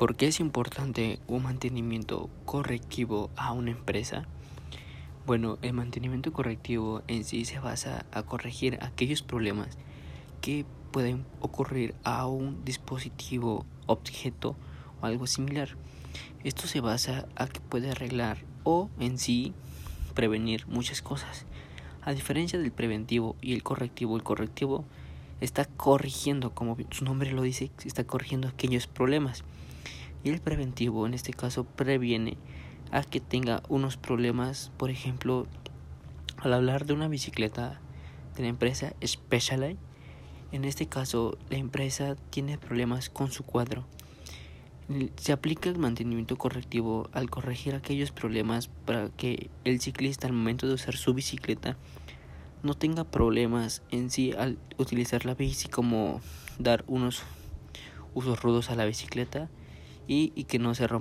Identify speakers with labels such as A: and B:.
A: ¿Por qué es importante un mantenimiento correctivo a una empresa? Bueno, el mantenimiento correctivo en sí se basa a corregir aquellos problemas que pueden ocurrir a un dispositivo, objeto o algo similar. Esto se basa a que puede arreglar o en sí prevenir muchas cosas. A diferencia del preventivo y el correctivo, el correctivo está corrigiendo, como su nombre lo dice, está corrigiendo aquellos problemas. Y el preventivo en este caso previene a que tenga unos problemas, por ejemplo, al hablar de una bicicleta de la empresa Specialized, en este caso la empresa tiene problemas con su cuadro. Se aplica el mantenimiento correctivo al corregir aquellos problemas para que el ciclista al momento de usar su bicicleta no tenga problemas en sí al utilizar la bici como dar unos usos rudos a la bicicleta y, y que no se rompa